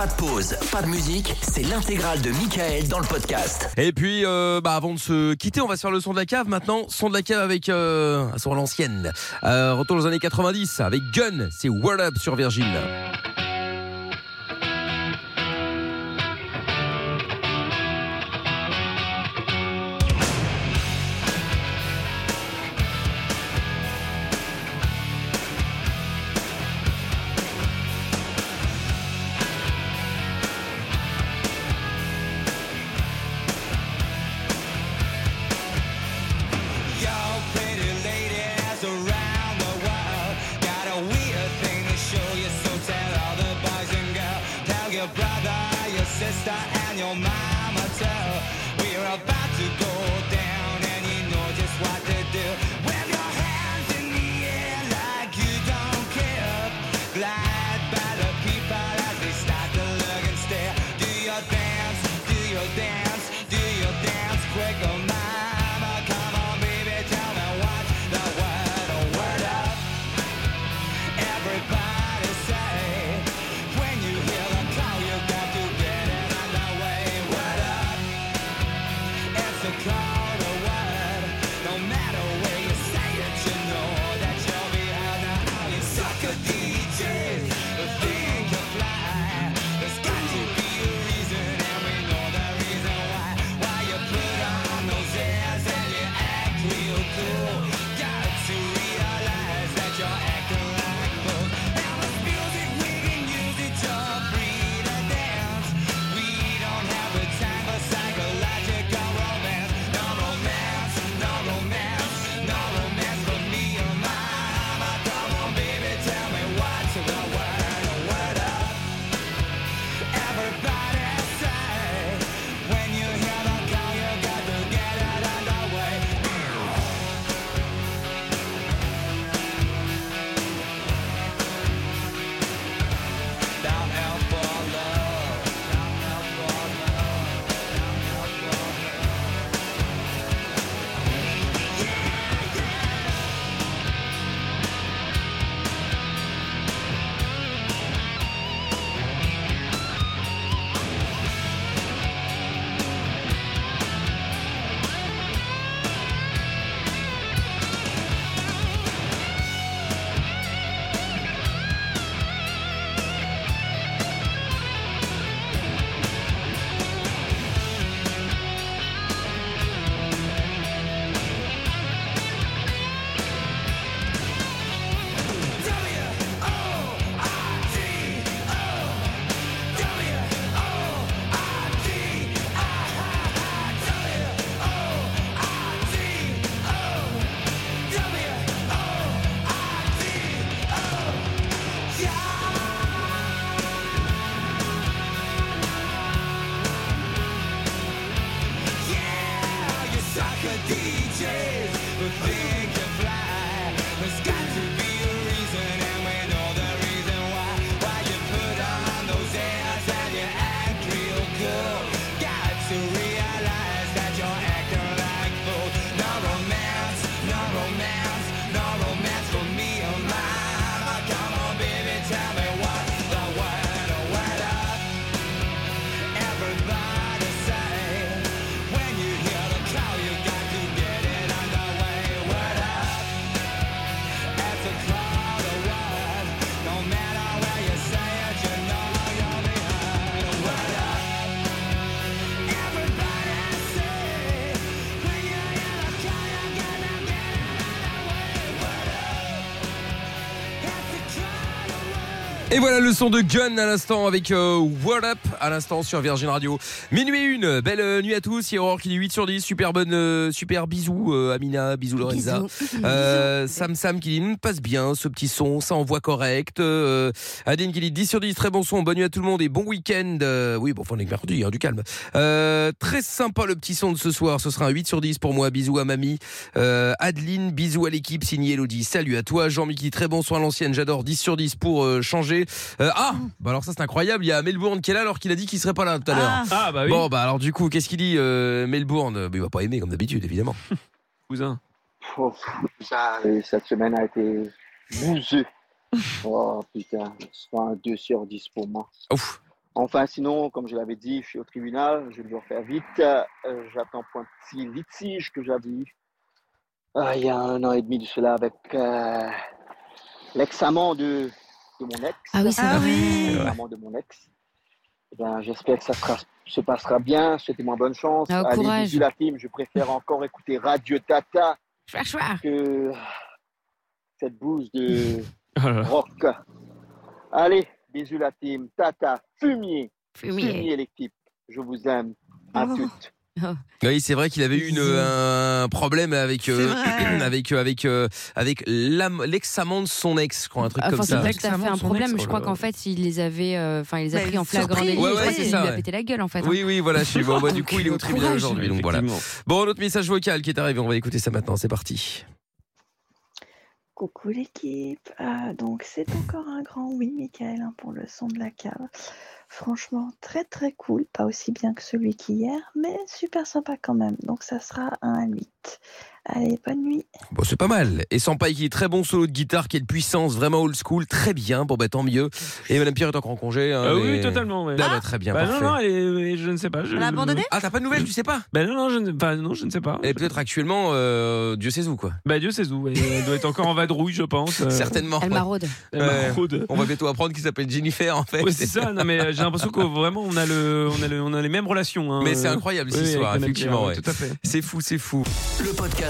Pas de pause, pas de musique, c'est l'intégrale de Michael dans le podcast. Et puis, euh, bah, avant de se quitter, on va se faire le son de la cave maintenant. Son de la cave avec euh, son à l'ancienne. Euh, retour aux années 90 avec Gun, c'est Word Up sur Virgin. Sister, and your mama too. We're about to go down, and you know just what to do. Wave your hands in the air like you don't care. Glide by the people as they start to look and stare. Do your dance, do your dance, sympathy. Et voilà le son de Gun à l'instant avec euh, Up à l'instant sur Virgin Radio. Minuit une, belle euh, nuit à tous. Il y a Aurore qui dit 8 sur 10, super bonne, euh, super bisous euh, Amina, bisous Lorenza. Euh, Sam Sam qui dit Hum, passe bien ce petit son, ça envoie correct. Euh, Adine qui dit 10 sur 10, très bon son, bonne nuit à tout le monde et bon week-end. Euh, oui, bon, enfin, on est que mercredi, hein, du calme. Euh, très sympa le petit son de ce soir, ce sera un 8 sur 10 pour moi. Bisous à mamie. Euh, Adeline, bisous à l'équipe, signé Elodie. Salut à toi, Jean-Mickey, très bon son à l'ancienne, j'adore 10 sur 10 pour euh, changer. Euh, ah, bah alors ça c'est incroyable, il y a Melbourne qui est là alors qu'il a dit qu'il serait pas là tout à l'heure. Ah bah oui. Bon, bah alors du coup, qu'est-ce qu'il dit euh, Melbourne? Bah, Il va pas aimer comme d'habitude, évidemment. Cousin. Oh, ça, cette semaine a été bouseux. Oh putain, c'est pas un 2 sur 10 pour moi. Ouf. Enfin, sinon, comme je l'avais dit, je suis au tribunal, je dois faire vite. Euh, J'attends pour un petit litige que j'avais eu euh, il y a un an et demi de cela avec euh, l'ex-amant de, de mon ex. Ah oui, c'est Ah de mon ex. Eh bien, J'espère que ça sera- se passera bien. Souhaitez-moi bonne chance. Ah, Allez, courage. bisous la team. Je préfère encore écouter Radio Tata Chouard, chouard. que cette bouse de Oh rock. Allez, bisous la team. Tata, fumier. Fumier. Fumier l'équipe. Je vous aime à Oh. toutes. Oui, c'est vrai qu'il avait eu une, Bisous. un problème avec euh, C'est avec euh, avec euh, avec l'ex-amant de son ex, je crois, un truc Enfin, comme c'est ça. pas tout à fait un problème. ex, Je oh crois là qu'en fait, il les avait, euh, enfin, il les a Bah, pris en flagrant délit. Ouais, ouais, c'est ça, lui a pété la gueule en fait. hein. Oui, oui, voilà. Je suis bon. Bah, du coup, il est au tribunal aujourd'hui, donc voilà. Bon, notre message vocal qui est arrivé, on va écouter ça maintenant. C'est parti. Coucou l'équipe. Ah, donc c'est encore un grand oui, Michael, hein, pour le son de la cave. Franchement, très très cool. Pas aussi bien que celui qu'hier, mais super sympa quand même. Donc ça sera un 8. Allez, bonne nuit. Bon, c'est pas mal. Et Sampaï qui est très bon solo de guitare, qui est de puissance, vraiment old school, très bien. Bon, bah tant mieux. Et Madame Pierre est encore en congé. hein, Ah mais- oui, totalement. ouais. Ah, bah, très bien, Bah non, parfait. non, elle est- je ne sais pas. Je... Elle a abandonné Ah, t'as pas de nouvelles, tu sais pas Bah non, non, je ne, non, je ne sais pas. Et peut-être actuellement, euh, Dieu sait où, quoi. Bah Dieu sait où. Elle doit être encore en vadrouille, je pense. euh, Certainement. Elle maraude. elle maraude. On va bientôt apprendre qu'il s'appelle Jennifer, en fait. Ouais, c'est ça. Non, mais euh, j'ai l'impression que vraiment on a le, on a le, on a les mêmes relations. hein. Mais c'est incroyable, cette histoire, effectivement. Tout à fait. C'est fou, c'est fou. Le podcast